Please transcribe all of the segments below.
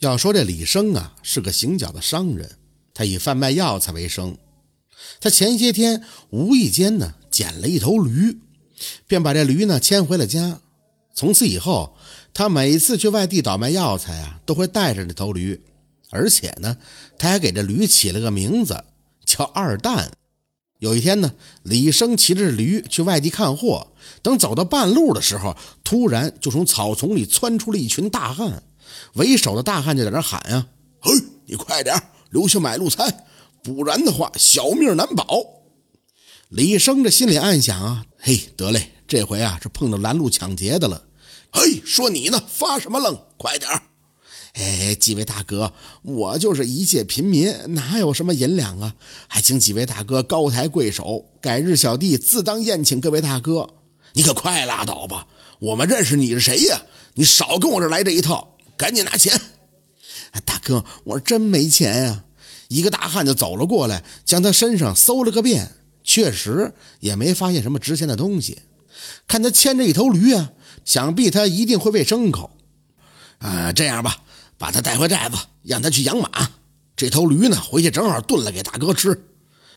要说这李生啊，是个行脚的商人，他以贩卖药材为生。他前些天无意间呢捡了一头驴，便把这驴呢牵回了家。从此以后，他每次去外地倒卖药材啊，都会带着这头驴，而且呢，他还给这驴起了个名字，叫二蛋。有一天呢，李生骑着驴去外地看货，等走到半路的时候，突然就从草丛里窜出了一群大汉。为首的大汉就在那喊呀：“嘿，你快点留下买路财，不然的话小命难保。”李生这心里暗想啊：“嘿，得嘞，这回啊是碰到拦路抢劫的了。”嘿，说你呢，发什么愣？快点哎，几位大哥，我就是一介平民，哪有什么银两啊？还请几位大哥高抬贵手，改日小弟自当宴请各位大哥。你可快拉倒吧，我们认识你是谁呀？你少跟我这来这一套。赶紧拿钱！大哥，我真没钱呀！一个大汉就走了过来，将他身上搜了个遍，确实也没发现什么值钱的东西。看他牵着一头驴啊，想必他一定会喂牲口。啊，这样吧，把他带回寨子，让他去养马。这头驴呢，回去正好炖了给大哥吃。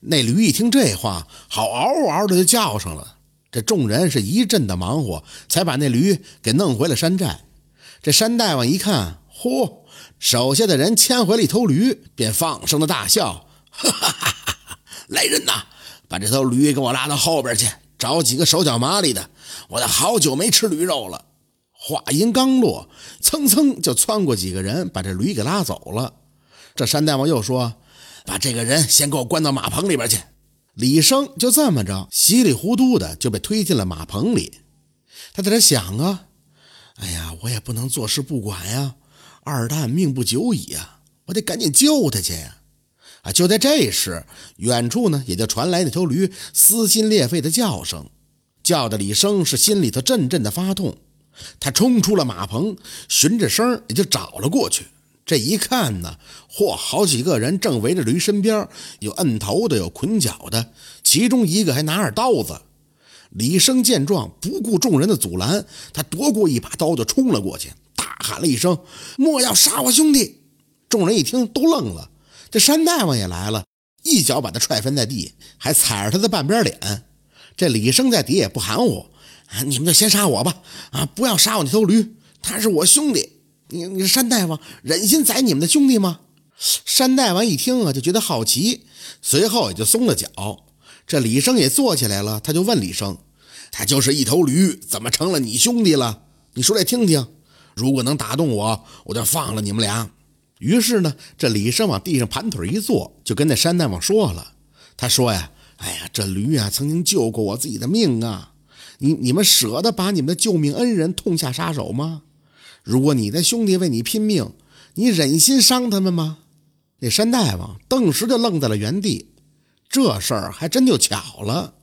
那驴一听这话，好嗷嗷的就叫上了。这众人是一阵的忙活，才把那驴给弄回了山寨。这山大王一看，嚯，手下的人牵回了一头驴，便放声的大笑：“哈哈哈哈来人呐，把这头驴给我拉到后边去，找几个手脚麻利的，我都好久没吃驴肉了。”话音刚落，蹭蹭就窜过几个人，把这驴给拉走了。这山大王又说：“把这个人先给我关到马棚里边去。”李生就这么着，稀里糊涂的就被推进了马棚里。他在这想啊。哎呀，我也不能坐视不管呀！二蛋命不久矣呀，我得赶紧救他去呀！啊，就在这时，远处呢也就传来那头驴撕心裂肺的叫声，叫的李生是心里头阵阵的发痛。他冲出了马棚，循着声也就找了过去。这一看呢，嚯，好几个人正围着驴身边，有摁头的，有捆脚的，其中一个还拿着刀子。李生见状，不顾众人的阻拦，他夺过一把刀就冲了过去，大喊了一声：“莫要杀我兄弟！”众人一听都愣了。这山大王也来了，一脚把他踹翻在地，还踩着他的半边脸。这李生在底下也不含糊：“啊，你们就先杀我吧！啊，不要杀我那头驴，他是我兄弟。你你山大王忍心宰你们的兄弟吗？”山大王一听啊，就觉得好奇，随后也就松了脚。这李生也坐起来了，他就问李生：“他就是一头驴，怎么成了你兄弟了？你说来听听。如果能打动我，我就放了你们俩。”于是呢，这李生往地上盘腿一坐，就跟那山大王说了：“他说呀，哎呀，这驴啊，曾经救过我自己的命啊！你你们舍得把你们的救命恩人痛下杀手吗？如果你的兄弟为你拼命，你忍心伤他们吗？”那山大王顿时就愣在了原地。这事儿还真就巧了，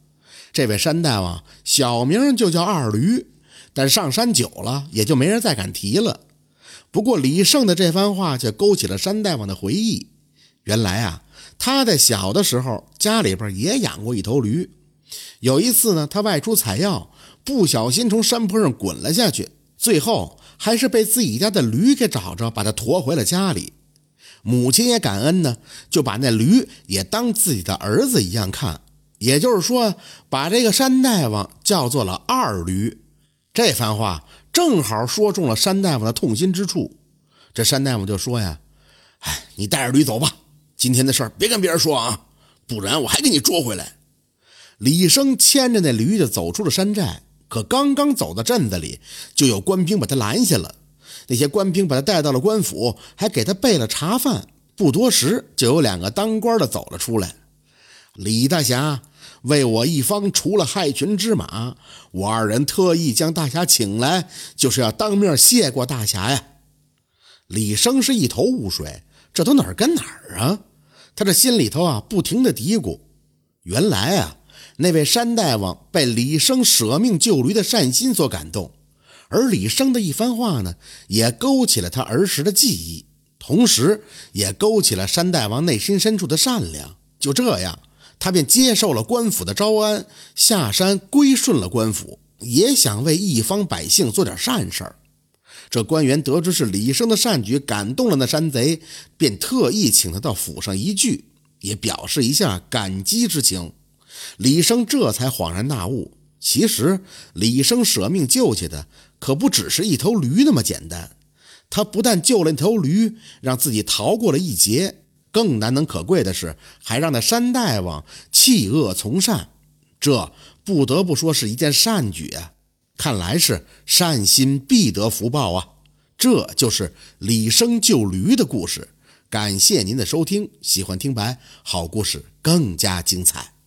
这位山大王小名就叫二驴，但上山久了，也就没人再敢提了。不过李胜的这番话却勾起了山大王的回忆。原来啊，他在小的时候家里边也养过一头驴。有一次呢，他外出采药，不小心从山坡上滚了下去，最后还是被自己家的驴给找着，把他驮回了家里。母亲也感恩呢，就把那驴也当自己的儿子一样看，也就是说，把这个山大王叫做了二驴。这番话正好说中了山大王的痛心之处。这山大王就说呀：“哎，你带着驴走吧，今天的事儿别跟别人说啊，不然我还给你捉回来。”李生牵着那驴就走出了山寨，可刚刚走到镇子里，就有官兵把他拦下了。那些官兵把他带到了官府，还给他备了茶饭。不多时，就有两个当官的走了出来。李大侠为我一方除了害群之马，我二人特意将大侠请来，就是要当面谢过大侠呀。李生是一头雾水，这都哪儿跟哪儿啊？他这心里头啊，不停的嘀咕。原来啊，那位山大王被李生舍命救驴的善心所感动。而李生的一番话呢，也勾起了他儿时的记忆，同时也勾起了山大王内心深处的善良。就这样，他便接受了官府的招安，下山归顺了官府，也想为一方百姓做点善事儿。这官员得知是李生的善举感动了那山贼，便特意请他到府上一聚，也表示一下感激之情。李生这才恍然大悟，其实李生舍命救下的可不只是一头驴那么简单。他不但救了那头驴，让自己逃过了一劫，更难能可贵的是，还让那山大王弃恶从善。这不得不说是一件善举啊！看来是善心必得福报啊！这就是李生救驴的故事。感谢您的收听，喜欢听白好故事更加精彩。